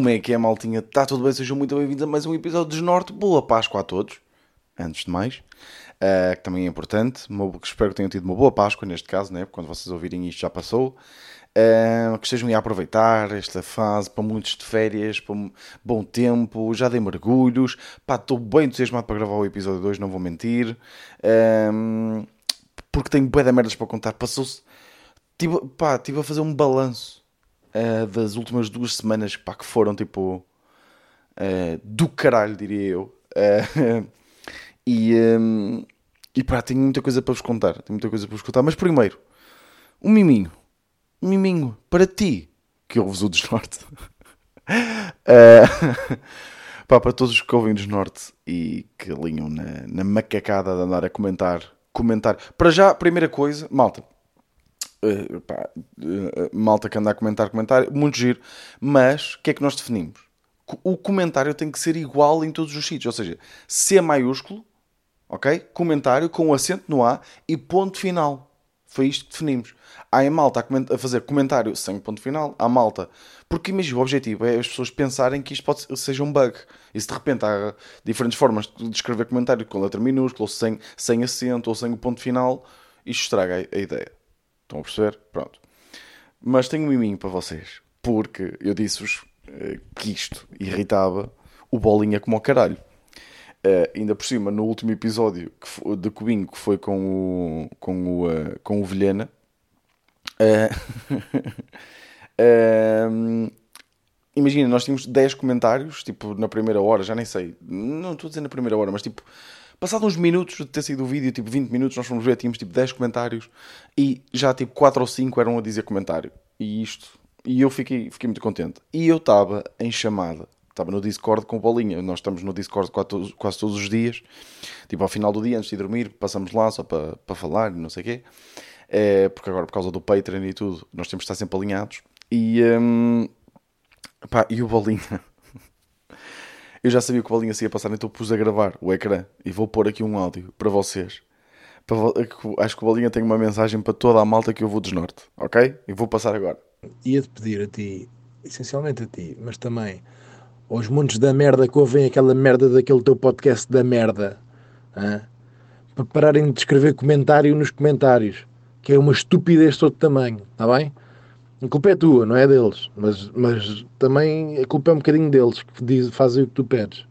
Como é que é, maltinha? Está tudo bem? Sejam muito bem-vindos a mais um episódio de Desnorte. Boa Páscoa a todos, antes de mais. Uh, que também é importante. Espero que tenham tido uma boa Páscoa, neste caso, né? quando vocês ouvirem isto já passou. Uh, que estejam a aproveitar esta fase para muitos de férias, para um bom tempo, já dei mergulhos. Estou bem entusiasmado para gravar o episódio 2, não vou mentir. Uh, porque tenho bué de merdas para contar. Passou-se. Estive, estive a fazer um balanço uh, das últimas duas semanas pá, que foram tipo uh, do caralho, diria eu. Uh, e, um, e pá, tenho muita coisa para vos contar. Tenho muita coisa para vos contar. Mas primeiro, um miminho. Um miminho para ti que ouves o Desnorte. uh, pá, para todos que ouvem Desnorte e que alinham na, na macacada de andar a comentar. Comentar. Para já, primeira coisa, malta Uh, pá, uh, malta que anda a comentar comentário, muito giro, mas o que é que nós definimos? O comentário tem que ser igual em todos os sítios, ou seja, C maiúsculo, ok? Comentário com acento no A e ponto final. Foi isto que definimos. Há em malta a, a fazer comentário sem ponto final, há malta. Porque imagina, o objetivo é as pessoas pensarem que isto pode seja um bug. E se de repente há diferentes formas de escrever comentário com letra minúscula, ou sem, sem acento, ou sem o ponto final, isto estraga a, a ideia. Estão a perceber? Pronto. Mas tenho um miminho para vocês. Porque eu disse-vos uh, que isto irritava o bolinha como ao caralho. Uh, ainda por cima, no último episódio de Cubinho, que foi com o, com o, uh, com o Vilhena, imagina, nós tínhamos 10 comentários, tipo, na primeira hora, já nem sei, não estou a dizer na primeira hora, mas tipo, Passado uns minutos de ter sido o vídeo, tipo 20 minutos, nós fomos ver, tínhamos tipo 10 comentários e já tipo 4 ou 5 eram a dizer comentário. E isto, e eu fiquei, fiquei muito contente. E eu estava em chamada, estava no Discord com o Bolinha. Nós estamos no Discord quase, quase todos os dias, tipo ao final do dia, antes de dormir, passamos lá só para, para falar e não sei o quê. É, porque agora, por causa do Patreon e tudo, nós temos de estar sempre alinhados. E, um, pá, e o Bolinha eu já sabia que o Bolinha se ia passar, então pus a gravar o ecrã e vou pôr aqui um áudio para vocês. Acho que o Bolinha tem uma mensagem para toda a malta que eu vou desnorte, ok? E vou passar agora. Ia-te pedir a ti, essencialmente a ti, mas também aos montes da merda que ouvem aquela merda daquele teu podcast da merda, hein? para pararem de escrever comentário nos comentários, que é uma estupidez de todo tamanho, está bem? A culpa é tua, não é deles. Mas, mas também a culpa é um bocadinho deles que diz, fazem o que tu pedes.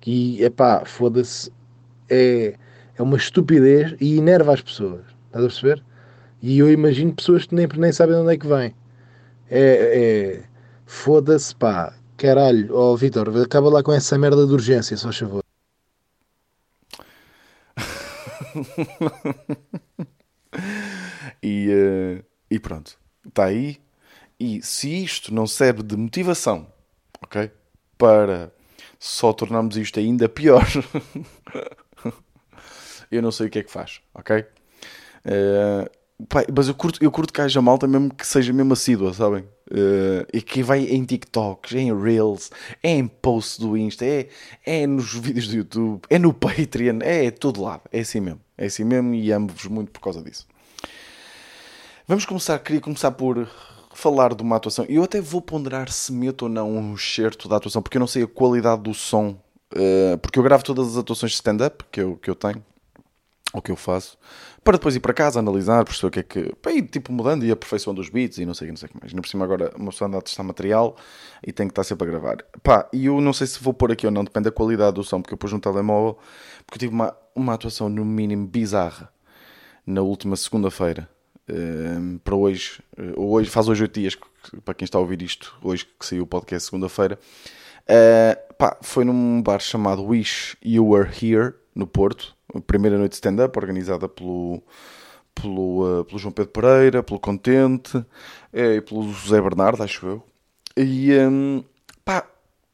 Que é pá, foda-se, é, é uma estupidez e enerva as pessoas. Estás a perceber? E eu imagino pessoas que nem, nem sabem de onde é que vêm. É, é foda-se, pá, caralho. Ó oh, Vitor, acaba lá com essa merda de urgência, só favor. e, uh, e pronto está aí. E se isto não serve de motivação, ok? Para só tornarmos isto ainda pior, eu não sei o que é que faz, ok? Uh, mas eu curto, eu curto que haja malta mesmo que seja mesmo assídua, sabem? Uh, e que vai em TikToks, é em Reels, é em posts do Insta, é, é nos vídeos do YouTube, é no Patreon, é, é todo lado. É assim mesmo. É assim mesmo e amo-vos muito por causa disso. Vamos começar, queria começar por falar de uma atuação. Eu até vou ponderar se meto ou não um certo da atuação, porque eu não sei a qualidade do som. Uh, porque eu gravo todas as atuações de stand-up que eu, que eu tenho, ou que eu faço, para depois ir para casa, analisar, perceber o que é que. para ir tipo mudando e aperfeiçoando os beats e não sei, não sei o que mais. Ainda por cima agora uma pessoa anda a testar material e tem que estar sempre a gravar. Pá, e eu não sei se vou pôr aqui ou não, depende da qualidade do som, porque eu pus no telemóvel, porque eu tive uma, uma atuação no mínimo bizarra na última segunda-feira Ehm, para hoje, eh, hoje, faz hoje 8 dias, para quem está a ouvir isto, hoje que saiu o podcast segunda-feira, uh, pá, foi num bar chamado Wish You Were Here, no Porto, primeira noite de stand-up, organizada pelo, pelo, uh, pelo João Pedro Pereira, pelo Contente e pelo José Bernardo, acho eu. E um, ehm, pá,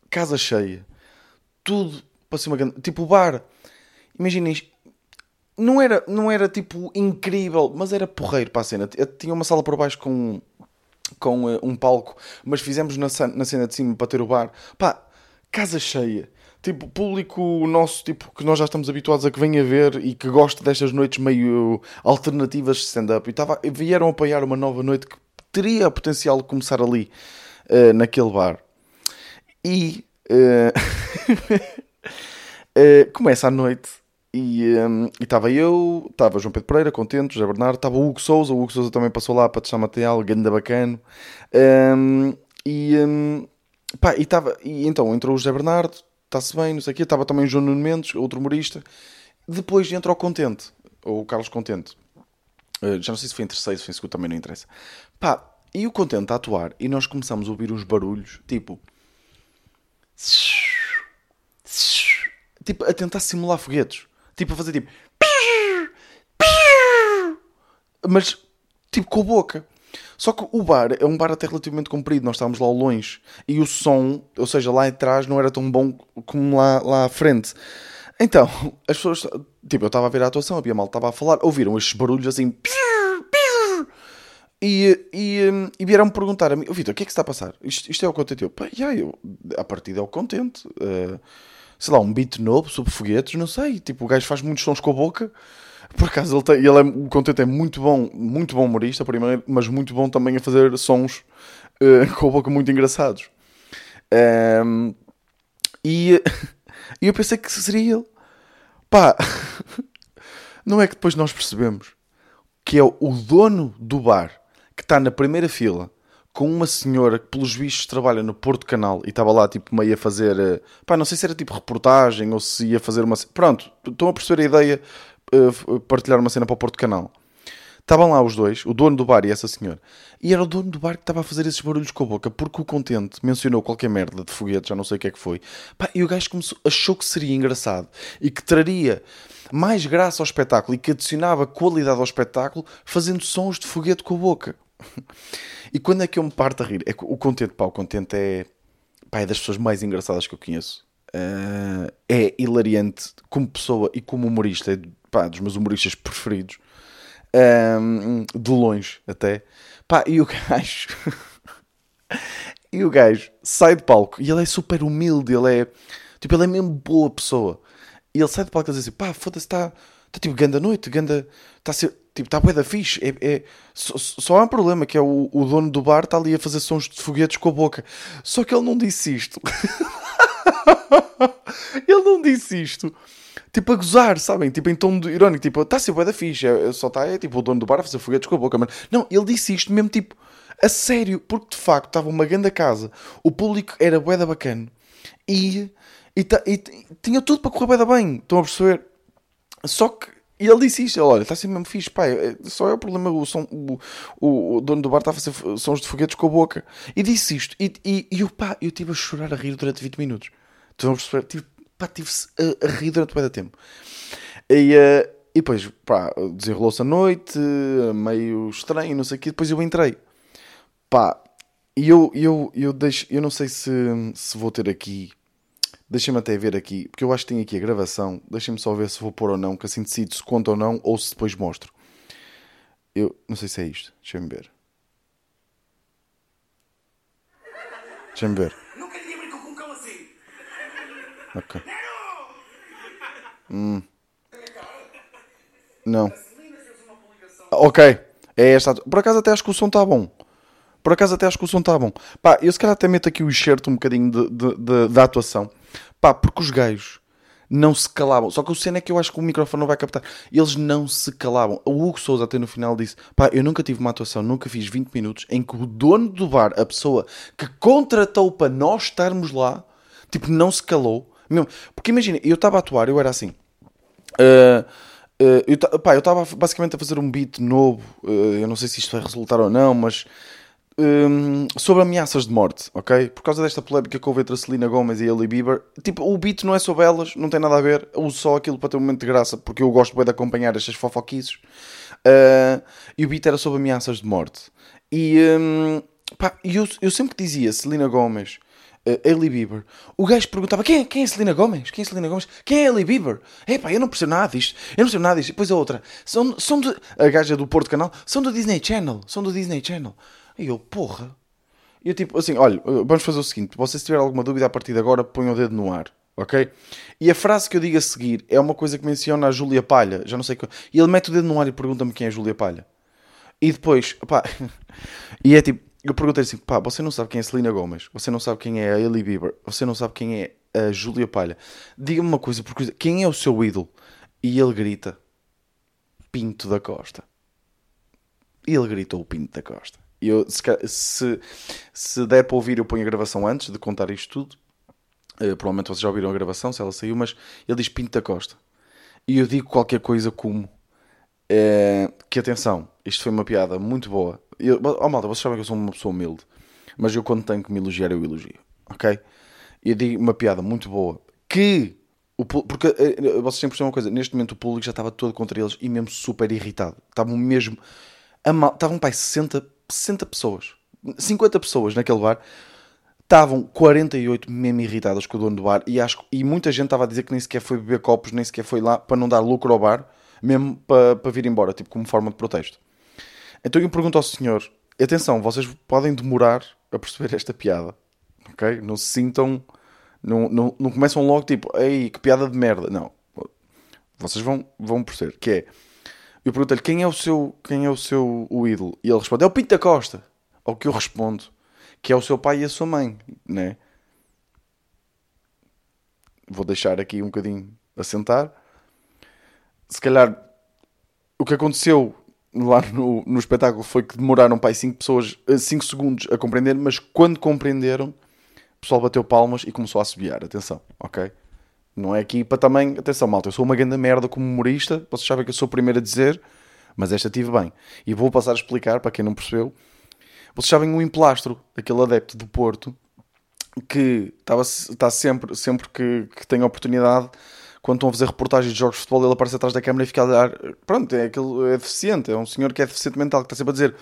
casa cheia, tudo para ser uma Tipo, o bar, imaginem não era, não era tipo incrível, mas era porreiro para a cena. Tinha uma sala por baixo com, com uh, um palco, mas fizemos na, na cena de cima para ter o bar. Pá, casa cheia. Tipo, público nosso, tipo, que nós já estamos habituados a que venha ver e que gosta destas noites meio alternativas de stand-up. E tava, vieram apoiar uma nova noite que teria potencial de começar ali, uh, naquele bar. E eh, começa a noite e estava eu, estava João Pedro Pereira, contente, José Bernardo, estava o Hugo Souza, o Hugo Souza também passou lá para testar material, ganda bacano. Um, e, um, pá, e, tava, e então entrou o José Bernardo, está-se bem, não sei o quê, estava também o João Nuno Mendes, outro humorista. Depois entra o Contente, ou o Carlos Contente. Uh, já não sei se foi em terceiro, se foi em segundo, também não interessa. Pá, e o Contente a atuar, e nós começamos a ouvir uns barulhos, tipo... Tipo, a tentar simular foguetes. Tipo, a fazer tipo. Mas, tipo, com a boca. Só que o bar é um bar até relativamente comprido, nós estávamos lá longe. E o som, ou seja, lá atrás não era tão bom como lá, lá à frente. Então, as pessoas, tipo, eu estava a ver a atuação, havia mal, estava a falar, ouviram estes barulhos assim. E, e, e vieram-me perguntar a mim, Vitor, o que é que está a passar? Isto, isto é o contente? Eu, pá, yeah, eu, a partida é o contente. Uh, sei lá, um beat novo sobre foguetes, não sei. Tipo, o gajo faz muitos sons com a boca. Por acaso ele, tem, ele é, o contente é muito bom, muito bom humorista, primeiro, mas muito bom também a fazer sons uh, com a boca muito engraçados. Um, e, e eu pensei que seria ele. Pá, não é que depois nós percebemos que é o dono do bar que está na primeira fila com uma senhora que, pelos vistos, trabalha no Porto Canal e estava lá, tipo, meio a fazer. Eh, pá, não sei se era tipo reportagem ou se ia fazer uma. Pronto, estão a perceber a ideia, uh, partilhar uma cena para o Porto Canal. Estavam lá os dois, o dono do bar e essa senhora. E era o dono do bar que estava a fazer esses barulhos com a boca, porque o contente mencionou qualquer merda de foguete, já não sei o que é que foi. Pá, e o gajo começou, achou que seria engraçado e que traria mais graça ao espetáculo e que adicionava qualidade ao espetáculo fazendo sons de foguete com a boca. E quando é que eu me parto a rir? É o Contente, pá, o Contente é, pá, é das pessoas mais engraçadas que eu conheço. Uh, é hilariante como pessoa e como humorista, é pá, dos meus humoristas preferidos. Um, de longe até. Pá, e o gajo. e o gajo sai de palco e ele é super humilde, ele é. Tipo, ele é mesmo boa pessoa. E ele sai de palco e diz assim: pá, foda-se, está tá, tipo ganda noite, ganda. Está a ser Tipo, está bué da fixe. É, é, só, só, há um problema, que é o, o dono do bar está ali a fazer sons de foguetes com a boca. Só que ele não disse isto. ele não disse isto. Tipo, a gozar, sabem? Tipo, em tom de irónico. Tipo, está a ser bué da fixe. É, só está, é tipo, o dono do bar a fazer foguetes com a boca. Mas, não, ele disse isto mesmo, tipo, a sério. Porque, de facto, estava uma grande casa. O público era bué da bacana. E, e, e, e tinha tudo para correr bem. Estão a perceber? Só que e ele disse isto: olha, está sempre mesmo fixe, pai. É, só é o problema, o, som, o, o, o, dono do bar está a fazer sons de foguetes com a boca. E disse isto. E, e, e eu, pá, eu estive a chorar a rir durante 20 minutos. Estão a perceber? Tive, pá, tive-se a, a, rir durante muito tempo. E, uh, e depois, pá, desenrolou-se a noite, meio estranho, não sei o quê. Depois eu entrei. Pá, e eu, eu, eu, deixo, eu não sei se, se vou ter aqui Deixem-me até ver aqui, porque eu acho que tem aqui a gravação. Deixem-me só ver se vou pôr ou não, que assim decido se conta ou não, ou se depois mostro. Eu não sei se é isto. Deixem-me ver. Deixem-me ver. Nunca ninguém brincou com um cão assim. Ok. Hum. Não. Ok. É esta. Por acaso até acho que o som está bom. Por acaso até acho que o som está bom. Pá, eu se calhar até meto aqui o enxerto um bocadinho de, de, de, da atuação. Pá, porque os gajos não se calavam. Só que o cena é que eu acho que o microfone não vai captar. Eles não se calavam. O Hugo Souza até no final disse: pá, eu nunca tive uma atuação, nunca fiz 20 minutos em que o dono do bar, a pessoa que contratou para nós estarmos lá, tipo, não se calou. Mesmo. Porque imagina, eu estava a atuar, eu era assim. Uh, uh, eu, estava basicamente a fazer um beat novo. Uh, eu não sei se isto vai resultar ou não, mas um, sobre ameaças de morte, ok? Por causa desta polémica que houve entre a Selena Gomez e a Ellie Bieber, tipo, o beat não é sobre elas, não tem nada a ver, uso só aquilo para ter um momento de graça, porque eu gosto bem de acompanhar estas fofoquices. Uh, e o beat era sobre ameaças de morte. E um, pá, eu, eu sempre dizia Selena Gomez, uh, Bieber, o gajo perguntava quem, quem é Selena Gomez? Quem é Selena Gomez? Quem é Ellie Bieber? Epá, eu não percebo nada disto, eu não percebo nada disto. E depois a outra, são, são a gaja do Porto Canal, são do Disney Channel, são do Disney Channel. E eu, porra. E eu tipo, assim, olha, vamos fazer o seguinte: você se tiver alguma dúvida a partir de agora, põe o dedo no ar, ok? E a frase que eu digo a seguir é uma coisa que menciona a Júlia Palha, já não sei. E ele mete o dedo no ar e pergunta-me quem é a Júlia Palha. E depois, pá, e é tipo, eu perguntei assim: pá, você não sabe quem é Selena Gomes, você não sabe quem é a Ellie Bieber, você não sabe quem é a Júlia Palha. Diga-me uma coisa, porque quem é o seu ídolo? E ele grita: Pinto da Costa. E ele gritou o Pinto da Costa. Eu, se, se, der para ouvir, eu ponho a gravação antes de contar isto tudo. Uh, provavelmente vocês já ouviram a gravação, se ela saiu, mas ele diz Pinto da Costa. E eu digo qualquer coisa como uh, que atenção, isto foi uma piada muito boa. Eu, oh malta, vocês sabem que eu sou uma pessoa humilde, mas eu quando tenho que me elogiar, eu elogio, ok? Eu digo uma piada muito boa que o, porque uh, vocês têm que perceber uma coisa, neste momento o público já estava todo contra eles e mesmo super irritado. Estavam mesmo estavam pai 60, 60 pessoas, 50 pessoas naquele bar. Estavam 48 mesmo irritadas com o dono do bar e, acho, e muita gente estava a dizer que nem sequer foi beber copos, nem sequer foi lá para não dar lucro ao bar, mesmo para, para vir embora, tipo como forma de protesto. Então eu pergunto ao senhor: atenção, vocês podem demorar a perceber esta piada, ok? Não se sintam, não, não, não começam logo tipo, ei, que piada de merda. Não, vocês vão, vão perceber que é eu perguntei-lhe quem é o seu, quem é o seu o ídolo? E ele responde: é o Pinto da Costa. Ao que eu respondo: que é o seu pai e a sua mãe, né? Vou deixar aqui um bocadinho assentar. Se calhar o que aconteceu lá no, no espetáculo foi que demoraram pai 5 pessoas, 5 segundos a compreender, mas quando compreenderam, o pessoal bateu palmas e começou a assobiar. Atenção, ok? Não é aqui para também. Atenção, malta, eu sou uma grande merda como humorista. Vocês sabem que eu sou o primeiro a dizer, mas esta tive bem. E vou passar a explicar para quem não percebeu. Vocês sabem o Emplastro, aquele adepto do Porto, que estava, está sempre, sempre que, que tem oportunidade, quando estão a fazer reportagens de jogos de futebol, ele aparece atrás da câmera e fica a dar. Pronto, é, aquele, é deficiente, é um senhor que é deficiente mental, que está sempre a dizer: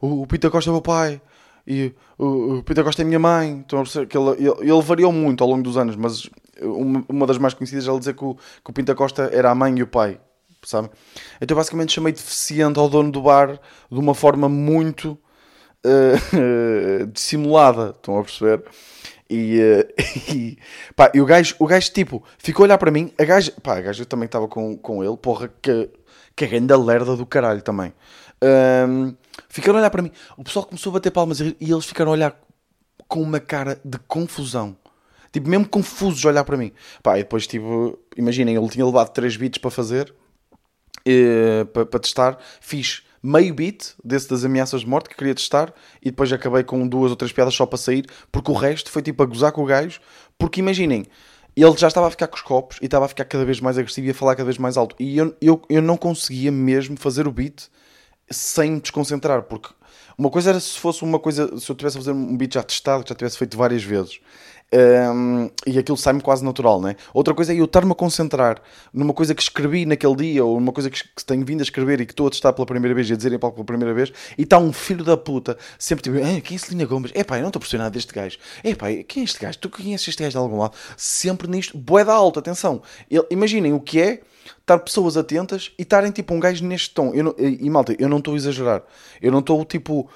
O, o Pita Costa é meu pai, e o, Peter Costa é minha mãe. Então, ele, ele, variou muito ao longo dos anos, mas uma, das mais conhecidas ele dizer que o, que o Pinta Costa era a mãe e o pai, sabe? Então, basicamente, chamei deficiente ao dono do bar de uma forma muito uh, dissimulada. Estão a perceber? E, uh, e, pá, e o gajo, o gajo, tipo, ficou a olhar para mim. A gajo, pá, a gajo também estava com, com ele, porra, que, que grande lerda do caralho também. Um, ficaram a olhar para mim. O pessoal começou a bater palmas e eles ficaram a olhar com uma cara de confusão. Tipo, mesmo confusos a olhar para mim. Pá, e depois, tipo, imaginem, ele tinha levado 3 bits para fazer, e, para, para testar. Fiz meio bit desse das ameaças de morte que queria testar e depois acabei com duas ou três piadas só para sair, porque o resto foi tipo a gozar com o gajo. Porque imaginem, ele já estava a ficar com os copos e estava a ficar cada vez mais agressivo e a falar cada vez mais alto. E eu, eu, eu não conseguia mesmo fazer o beat sem me desconcentrar, porque uma coisa era se fosse uma coisa, se eu tivesse a fazer um beat já testado, que já tivesse feito várias vezes. Um, e aquilo sai-me quase natural, né? Outra coisa é eu estar-me a concentrar numa coisa que escrevi naquele dia ou numa coisa que, que tenho vindo a escrever e que estou a testar pela primeira vez e a dizer em palco pela primeira vez e está um filho da puta sempre tipo, ah, quem é Celina Gomes? É pá, eu não estou nada deste gajo. É pá, quem é este gajo? Tu conheces este gajo de algum lado? Sempre nisto, boeda alta, atenção. Imaginem o que é estar pessoas atentas e estarem tipo um gajo neste tom. Eu não, e malta, eu não estou a exagerar. Eu não estou tipo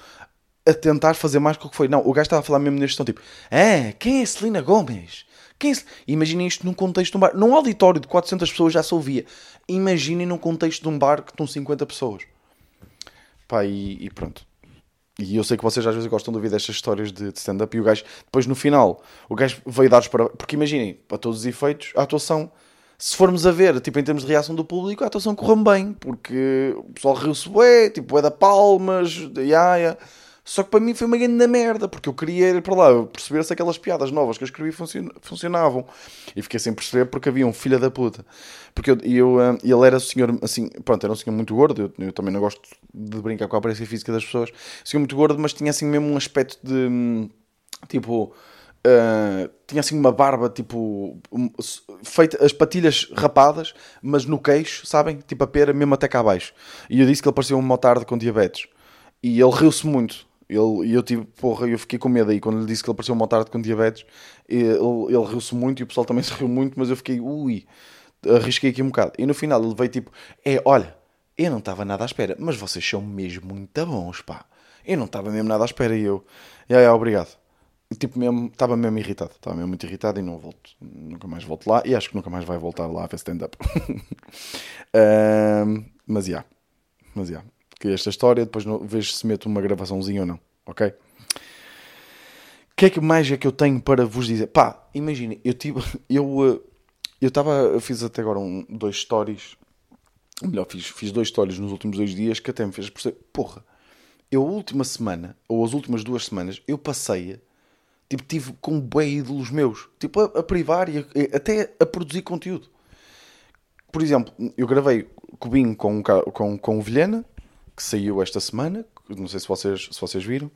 a tentar fazer mais do que foi. Não, o gajo estava a falar mesmo neste tom, tipo, ah, quem é Celina Gomes? Quem é Imaginem isto num contexto de um bar. Num auditório de 400 pessoas já se ouvia. Imaginem num contexto de um bar que estão 50 pessoas. Pá, e, e pronto. E eu sei que vocês às vezes gostam de ouvir destas histórias de, de stand-up e o gajo, depois no final, o gajo veio dar-os para. Porque imaginem, para todos os efeitos, a atuação, se formos a ver, tipo, em termos de reação do público, a atuação correu bem, porque o pessoal riu-se bué, tipo, é da palmas, de iaia. Só que para mim foi uma grande merda, porque eu queria ir para lá perceber se aquelas piadas novas que eu escrevi funcionavam. E fiquei sem perceber porque havia um filho da puta. Porque eu, eu, eh, ele era um senhor, assim, pronto, era um senhor muito gordo. Eu, eu, também não gosto de brincar com a aparência física das pessoas. Senhor muito gordo, mas tinha assim mesmo um aspecto de hum, tipo. Uh, tinha assim uma barba tipo feita as patilhas rapadas, mas no queixo, sabem? Tipo a pera, mesmo até cá abaixo. E eu disse que ele parecia um motardo com diabetes. E ele riu-se muito ele, e eu tive, porra, eu fiquei com medo aí quando lhe disse que ele parecia uma tarde com diabetes. Ele, ele riu-se muito e o pessoal também se riu muito, mas eu fiquei, ui, arrisquei aqui um bocado. E no final ele veio tipo, é, olha, eu não estava nada à espera, mas vocês são mesmo muito bons, pá. Eu não estava mesmo nada à espera e eu, é, é, obrigado. E, tipo, mesmo, estava mesmo irritado, estava mesmo muito irritado e não volto, nunca mais volto lá e acho que nunca mais vai voltar lá a ver stand-up. um, mas já, yeah. mas já. Yeah que esta história, depois vejo se meto uma gravaçãozinha ou não, ok? que é que mais é que eu tenho para vos dizer? Pá, imaginem, eu tive. Eu eh, eu estava. Fiz até agora um, dois stories. Melhor, fiz, fiz dois stories nos últimos dois dias que até me fez perceber. Porra, eu a última semana, ou as últimas duas semanas, eu passei. Tipo, tive com bem ídolos meus. Tipo, a, a privar e a- até a produzir conteúdo. Por exemplo, eu gravei Cubinho com, o com, com o Vilhena, que saiu esta semana. Não sei se vocês, se vocês viram.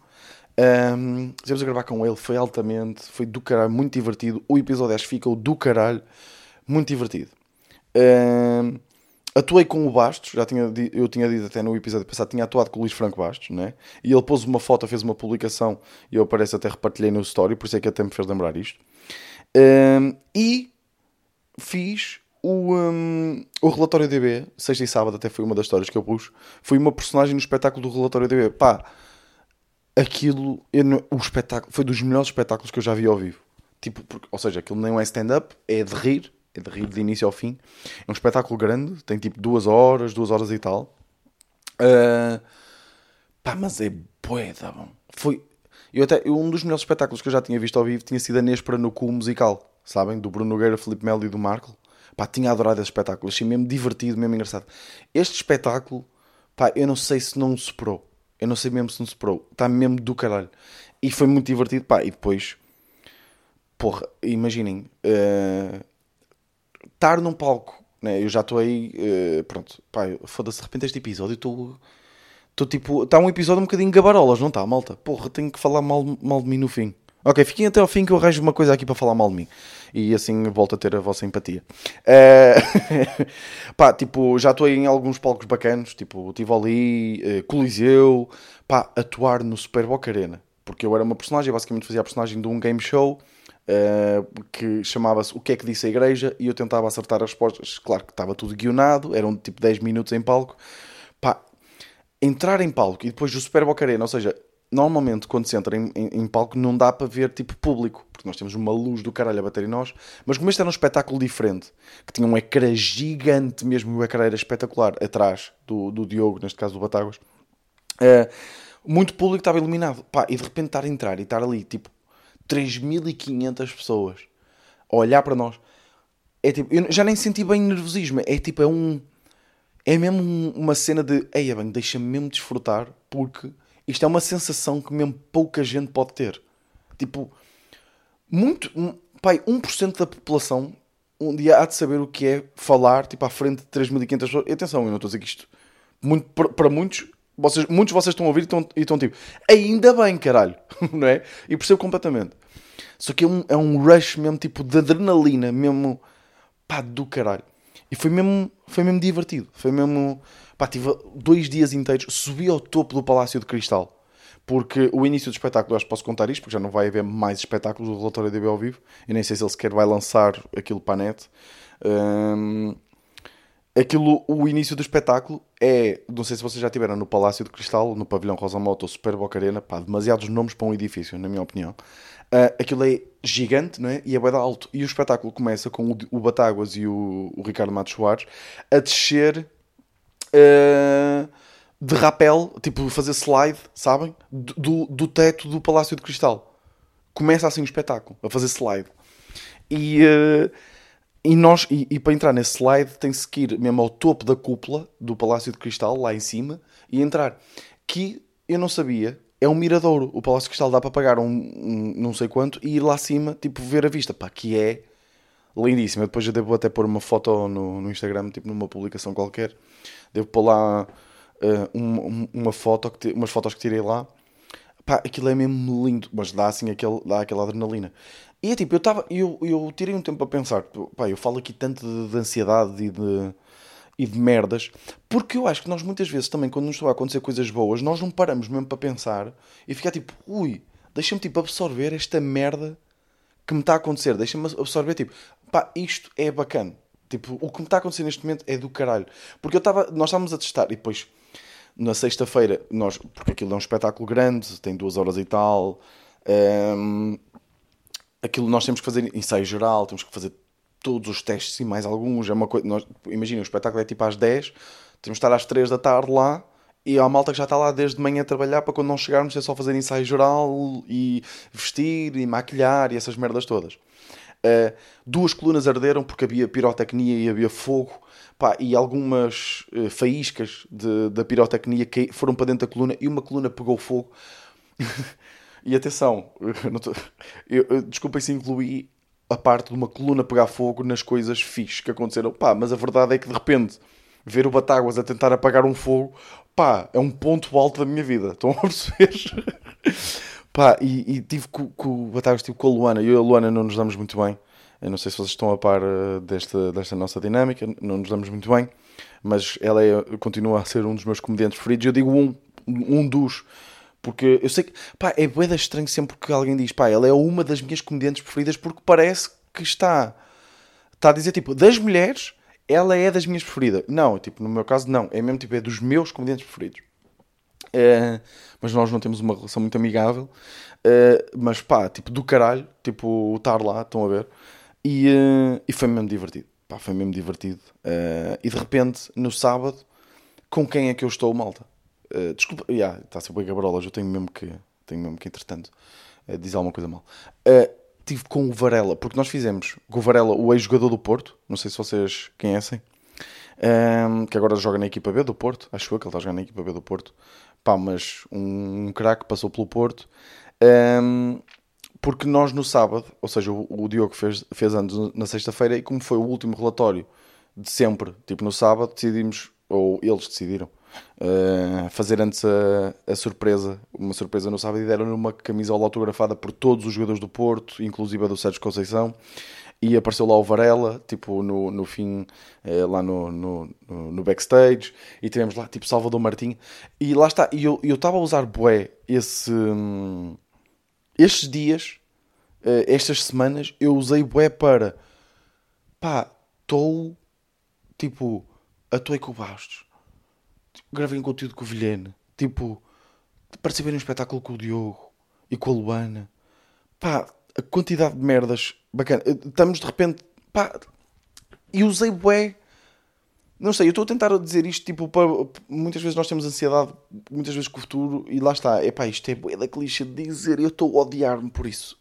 Um, Estivemos a gravar com ele, foi altamente, foi do caralho, muito divertido. O episódio 10 ficou do caralho, muito divertido. Um, atuei com o Bastos, já tinha, eu tinha dito até no episódio passado, tinha atuado com o Luís Franco Bastos, né? E ele pôs uma foto, fez uma publicação e eu parece até repartilhei no story, por isso é que até me fez lembrar isto. Um, e fiz o, um, o relatório DB, sexta e sábado até foi uma das histórias que eu pus. Fui uma personagem no espetáculo do relatório DB. Pá, aquilo, não- o espetáculo foi dos melhores espetáculos que eu já vi ao vivo. Tipo, porque- ou seja, aquilo não é stand-up, é de rir, é de rir de início ao fim. É um espetáculo grande, tem tipo duas horas, duas horas e tal. Ah, pá, mas é tá bom. Foi, eu até, um dos melhores espetáculos que eu já tinha visto ao vivo tinha sido a Nespera no Cu musical, sabem? Do Bruno Nogueira, Felipe Melo e do Marco. Pá, tinha adorado esse espetáculo, achei mesmo divertido, mesmo engraçado. Este espetáculo, pá, eu não sei se não superou. Eu não sei mesmo se não superou. Está mesmo do caralho. E foi muito divertido, pá, e depois, porra, imaginem, eh, estar num palco, né? Eu já estou aí, eh, pronto, pá, foda-se, de repente este episódio estou. Estou tipo. Está um episódio um bocadinho gabarolas, não está, malta? Porra, tenho que falar mal, mal de mim no fim. Ok, fiquem até ao fim que eu arranjo uma coisa aqui para falar mal de mim. E assim volto a ter a vossa empatia. Eh, pá, tipo, já estou em alguns palcos bacanos, tipo Tivoli, eh, Coliseu, pá, atuar no Super Boca Arena. Porque eu era uma personagem, basicamente fazia a personagem de um game show eh, que chamava-se O que é que disse a igreja e eu tentava acertar as respostas. Claro que estava tudo guionado, eram tipo 10 minutos em palco. Pá, entrar em palco e depois do Super Boca Arena, ou seja, normalmente quando se entra em, em- em palco não dá para ver tipo público, porque nós temos uma luz do caralho a bater em nós, mas como este era um espetáculo diferente, que tinha um ecrã gigante mesmo, o ecrã era espetacular, atrás do, do Diogo, neste caso do Batáguas, eh, muito público estava iluminado, pá, e de repente estar a entrar e estar ali, tipo, 3.500 pessoas a olhar para nós, é tipo, eu já nem senti bem nervosismo, é tipo, é um é mesmo um- uma cena de ei, bem, deixa-me mesmo desfrutar porque isto é uma sensação que mesmo pouca gente pode ter. Tipo, muito, pai, 1% da população um dia há de saber o que é falar tipo, à frente de 3.500 pessoas. E atenção, eu não estou a dizer que isto, muito, para muitos, vocês, muitos de vocês estão a ouvir e estão, e estão tipo, ainda bem, caralho, não é? E percebo completamente. Só que é um, é um rush mesmo, tipo, de adrenalina, mesmo, pá, do caralho. E foi mesmo, foi mesmo divertido. Foi mesmo, pá, tive dois dias inteiros, subi ao topo do Palácio de Cristal. Porque o início do espetáculo, acho que posso contar isto, porque já não vai haver mais espetáculos do Relatório DB ao vivo. Eu nem sei se ele sequer vai lançar aquilo para a net. Hum, aquilo, o início do espetáculo é, não sei se vocês já tiveram no Palácio de Cristal, no Pavilhão Rosa Moto ou Super Boca Arena, pá, demasiados nomes para um edifício, na minha opinião. Ah, aquilo é gigante, não é? E é bem alto. E o espetáculo começa com o, o Batáguas e o, o Ricardo Matos Soares a descer ah, de rapel, tipo fazer slide, sabem? Do, do, teto do Palácio de Cristal. Começa assim o espetáculo, a fazer slide. E, eh, e, nós, e, e para entrar nesse slide tem-se que ir mesmo ao topo da cúpula do Palácio de Cristal, lá em cima, e entrar. Que eu não sabia, é um miradouro. O Palácio de Cristal dá para pagar um, um não sei quanto e ir lá acima, tipo, ver a vista. Pá, que é lindíssima. Depois eu devo até pôr uma foto no, no Instagram, tipo numa publicação qualquer. Devo pôr lá eh, um- um- uma foto, que ti- umas fotos que tirei lá. Pá, aquilo é mesmo lindo, mas dá assim aquele, dá aquela adrenalina. E é tipo, eu, tava, eu, eu tirei um tempo a pensar, pá, eu falo aqui tanto de, de ansiedade e de, e de merdas, porque eu acho que nós muitas vezes também, quando nos estão a acontecer coisas boas, nós não paramos mesmo para pensar e ficar tipo, ui, deixa-me tipo absorver esta merda que me está a acontecer, deixa-me absorver, tipo, pá, isto é bacana. Tipo, o que me está a acontecer neste momento é do caralho. Porque eu estava, nós estávamos a testar e depois, na sexta-feira, nós, porque aquilo é um espetáculo grande, tem duas horas e tal, hum, aquilo nós temos que fazer ensaio geral, temos que fazer todos os testes e mais alguns. É uma coisa, nós, imagina, o espetáculo é tipo às 10, temos que estar às 3 da tarde lá e há malta que já está lá desde de manhã a trabalhar para quando não chegarmos é só fazer ensaio geral e vestir e maquilhar e essas merdas todas. Uh, duas colunas arderam porque havia pirotecnia e havia fogo pá, e algumas uh, faíscas de, da pirotecnia que foram para dentro da coluna e uma coluna pegou fogo. e atenção, eu, eu, desculpem se incluí a parte de uma coluna pegar fogo nas coisas fixes que aconteceram, pá, mas a verdade é que de repente ver o Batáguas a tentar apagar um fogo, pá, é um ponto alto da minha vida. Estão a perceber? pá, e, e tive com, com o Batáguas, tive com a Luana. Eu e a Luana não nos damos muito bem. Eu não sei se vocês estão a par uh, desta, desta nossa dinâmica, não nos damos muito bem, mas ela é, continua a ser um dos meus comediantes preferidos. Eu digo um, um dos, porque eu sei que, pá, é boeda estranho sempre que alguém diz, pá, ela é uma das minhas comediantes preferidas porque parece que está, está a dizer, tipo, das mulheres, ela é das minhas preferidas. Não, tipo, no meu caso, não. É mesmo, tipo, é dos meus comediantes preferidos. É, mas nós não temos uma relação muito amigável. É, mas pá, tipo, do caralho, tipo, estar lá, estão a ver. E, uh, e foi mesmo divertido. Pá, foi mesmo divertido. E de repente, no sábado, com quem é que eu estou, malta? Desculpa, está yeah, a ser bem Gabarolas, eu tenho mesmo que, tenho mesmo que entretanto, dizer alguma coisa mal. Tive com o Varela, porque nós fizemos com o Varela, o ex-jogador do Porto, não sei se vocês conhecem, um, que agora joga na equipa B do Porto, acho que ele está jogando na equipa B do Porto. Pá, mas um, um craque passou pelo Porto. Um, porque nós no sábado, ou seja, o, o Diogo fez, fez anos na sexta-feira e como foi o último relatório de sempre, tipo no sábado, decidimos, ou eles decidiram, uh, fazer antes a, a, surpresa, uma surpresa no sábado e deram uma camisola autografada por todos os jogadores do Porto, inclusive a do Sérgio Conceição. E apareceu lá o Varela, tipo, no, no fim, eh, lá no, no, no, backstage, e tivemos lá, tipo, Salvador Martim, e lá está, e eu estava a usar bué esse, hum, estes dias, uh, estas semanas, eu usei bué para pá, estou tipo, atuei com o Bastos, gravei um conteúdo com o Vilhena, tipo, participei num espetáculo com o Diogo e com a Luana, pá, a quantidade de merdas bacana. Eh, estamos de repente, pá, e usei bué não sei, eu estou a tentar dizer isto, tipo, para, muitas vezes nós temos ansiedade, muitas vezes com o futuro, e lá está, epá, isto é bué da clichê de dizer, eu estou a odiar-me por isso.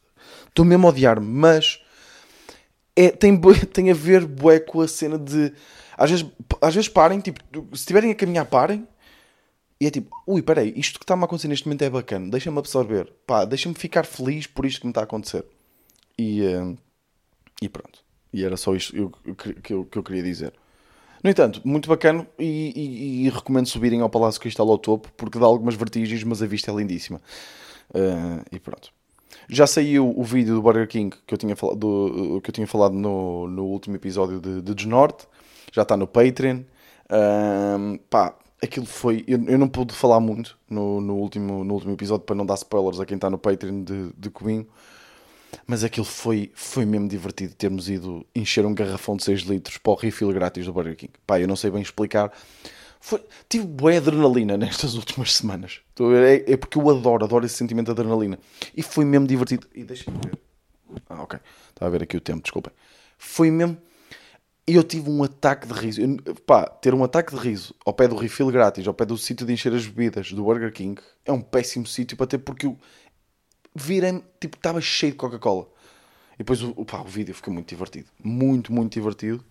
Estou mesmo a odiar-me, mas é, tem, tem a ver bué com a cena de, às vezes, às vezes parem, tipo, se estiverem a caminhar, parem, e é tipo, ui, peraí, isto que está-me a acontecer neste momento é bacana, deixa-me absorver, pá, deixa-me ficar feliz por isto que me está a acontecer. E, uh, e pronto. E era só isto que, que, eu, que eu queria dizer. No entanto, muito bacana e, e, e, recomendo subirem ao Palácio Cristal ao topo porque dá algumas vertigens, mas a vista é lindíssima. Uh, e pronto. Já saiu o vídeo do Burger King que eu tinha falado, do, que eu tinha falado no, no último episódio de, de Desnorte. Já está no Patreon. Uh, pá, aquilo foi. Eu, eu, não pude falar muito no, no, último, no último episódio para não dar spoilers a quem está no Patreon de, de Cubinho. Mas aquilo foi, foi mesmo divertido termos ido encher um garrafão de 6 litros para o refill grátis do Burger King. Pá, eu não sei bem explicar. Foi, tive boa adrenalina nestas últimas semanas. É, é porque eu adoro, adoro esse sentimento de adrenalina. E foi mesmo divertido. E deixa-me ver. Ah, ok. Estava a ver aqui o tempo, desculpem. Foi mesmo. E eu tive um ataque de riso. Eu, pá, ter um ataque de riso ao pé do refill grátis, ao pé do sítio de encher as bebidas do Burger King, é um péssimo sítio para ter, porque eu, virei tipo, estava cheio de Coca-Cola. E depois pá, o vídeo ficou muito divertido. Muito, muito divertido.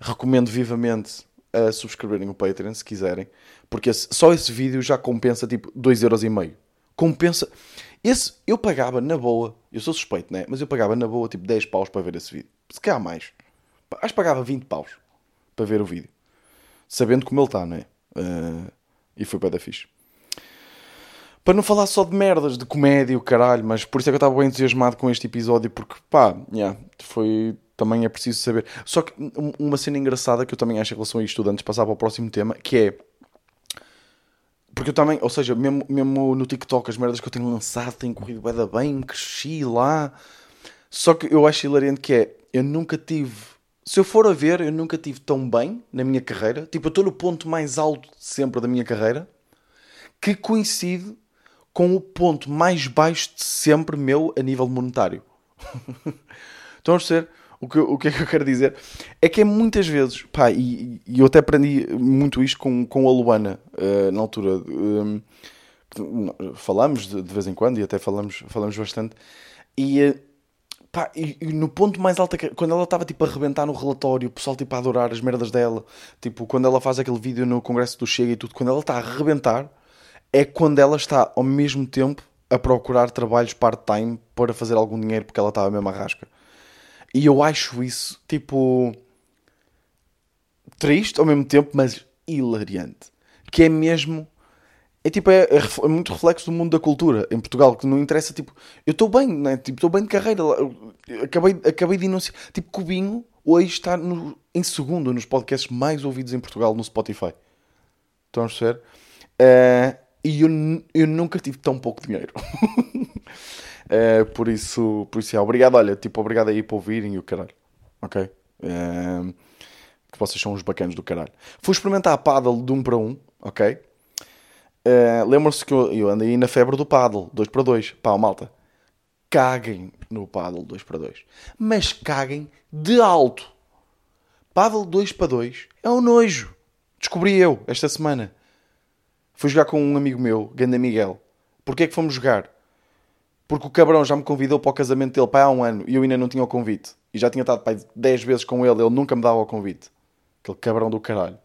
Recomendo vivamente a subscreverem o Patreon se quiserem, porque esse, só esse vídeo já compensa tipo 2,5€. Compensa. Esse eu pagava na boa, eu sou suspeito, né? Mas eu pagava na boa tipo 10 paus para ver esse vídeo. Se calhar mais. Acho que pagava 20 paus para ver o vídeo, sabendo como ele está, não é? Uh, e foi para da fixe. Para não falar só de merdas, de comédia, o caralho, mas por isso é que eu estava bem entusiasmado com este episódio, porque pá, yeah, foi. Também é preciso saber. Só que uma cena engraçada que eu também acho em relação a isto, antes de passar para o próximo tema, que é. Porque eu também, ou seja, mesmo, mesmo no TikTok, as merdas que eu tenho lançado têm corrido bem, bem, cresci lá. Só que eu acho hilariante que é, eu nunca tive. Se eu for a ver, eu nunca tive tão bem na minha carreira. Tipo, eu estou no ponto mais alto sempre da minha carreira, que coincide com o ponto mais baixo de sempre meu a nível monetário. Estão a perceber? O que, o que é que eu quero dizer? É que é muitas vezes, pá, e, e eu até aprendi muito isto com, com a Luana uh, na altura. Um, falamos de, de, vez em quando e até falamos, falamos bastante. E, uh, pá, e, e, no ponto mais alto, quando ela estava tipo a arrebentar no relatório, o pessoal tipo a adorar as merdas dela, tipo quando ela faz aquele vídeo no Congresso do Chega e tudo, quando ela está a arrebentar, é quando ela está ao mesmo tempo a procurar trabalhos part-time para fazer algum dinheiro porque ela estava mesmo a rasca. E eu acho isso, tipo, triste ao mesmo tempo, mas hilariante. Que é mesmo. É tipo, é, é, muito reflexo do mundo da cultura em Portugal, que não interessa, tipo, eu estou bem, né? Tipo, estou bem de carreira. Acabei, acabei de anunciar. Tipo, Cubinho hoje está no, em segundo nos podcasts mais ouvidos em Portugal no Spotify. Estão a perceber? Uh, e eu, eu nunca tive tão pouco dinheiro. Uh, por isso, por isso é, obrigado, olha, tipo, obrigado aí por ouvirem e o caralho, ok? Uh, que vocês são os bacanos do caralho. Fui experimentar a paddle de 1 um para 1, um, ok? Uh, Lembram-se que eu, eu andei na febre do paddle, 2 para 2. Pá, malta, caguem no paddle 2 para 2. Mas caguem de alto. Paddle 2 para 2 é um nojo. Descobri eu esta semana. Fui jogar com um amigo meu, Ganda Miguel. Porquê é que fomos jogar? Porque o cabrão já me convidou para o casamento dele pai, há um ano e eu ainda não tinha o convite. E já tinha estado pai 10 vezes com ele, ele nunca me dava o convite. Aquele cabrão do caralho.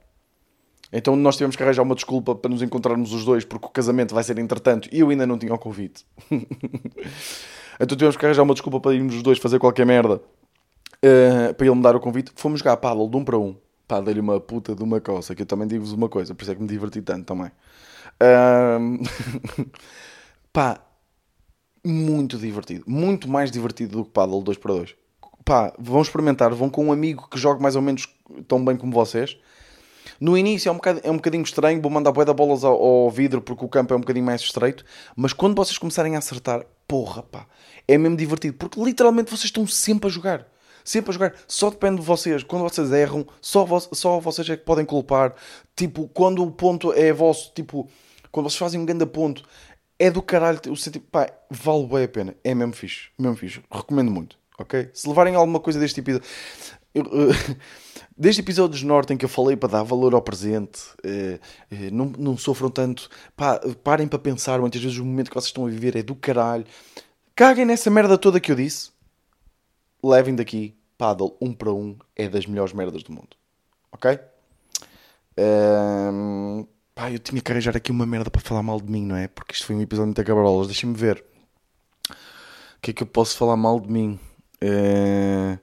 Então nós tivemos que arranjar uma desculpa para nos encontrarmos os dois, porque o casamento vai ser entretanto e eu ainda não tinha o convite. então tivemos que arranjar uma desculpa para irmos os dois fazer qualquer merda uh, para ele me dar o convite. Fomos jogar a paddle de um para um. Pá, dei-lhe uma puta de uma coça, que eu também digo-vos uma coisa, por isso é que me diverti tanto também. Uh... pá, muito divertido. Muito mais divertido do que Paddle 2x2. Pá, vão experimentar, vão com um amigo que jogue mais ou menos tão bem como vocês. No início é um bocadinho, é um bocadinho estranho, vou mandar boia da bolas ao, ao, vidro porque o campo é um bocadinho mais estreito, mas quando vocês começarem a acertar, porra, pá, é mesmo divertido, porque literalmente vocês estão sempre a jogar. Sempre a jogar, só depende de vocês. Quando vocês erram, só, vo só vocês é que podem culpar. Tipo, quando o ponto é vosso, tipo, quando vocês fazem um grande ponto, é do caralho. O sentido, pá, vale bem a pena. É mesmo fixe. Mesmo fixe. Recomendo muito. Ok? Se levarem alguma coisa deste episódio. Eu, uh, desde episódios norte em que eu falei para dar valor ao presente, uh, uh, não, não sofram tanto. Pá, parem para pensar. Muitas vezes o momento que vocês estão a viver é do caralho. Caguem nessa merda toda que eu disse. Levem daqui. Paddle um para um é das melhores merdas do mundo. Ok? Um, Pá, eu tinha que arranjar aqui uma merda para falar mal de mim, não é? Porque isto foi um episódio muito cabrolas. Deixem-me ver. O que é que eu posso falar mal de mim? É...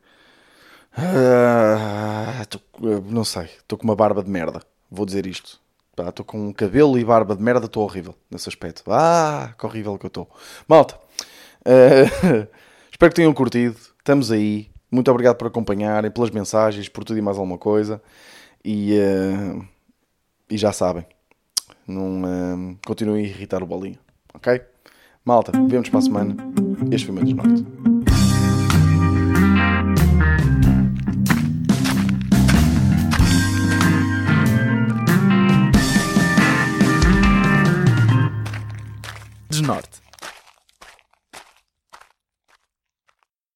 Ah, tô... não sei. Estou com uma barba de merda. Vou dizer isto. Estou com um cabelo e barba de merda. Estou horrível nesse aspecto. Ah, que horrível que eu estou. Malta. Uh... Espero que tenham curtido. Estamos aí. Muito obrigado por acompanharem, pelas mensagens, por tudo e mais alguma coisa. E, uh... e já sabem não um, continuem a irritar o bolinho, ok? Malta, vemos para a semana. Este foi o meu desnorte.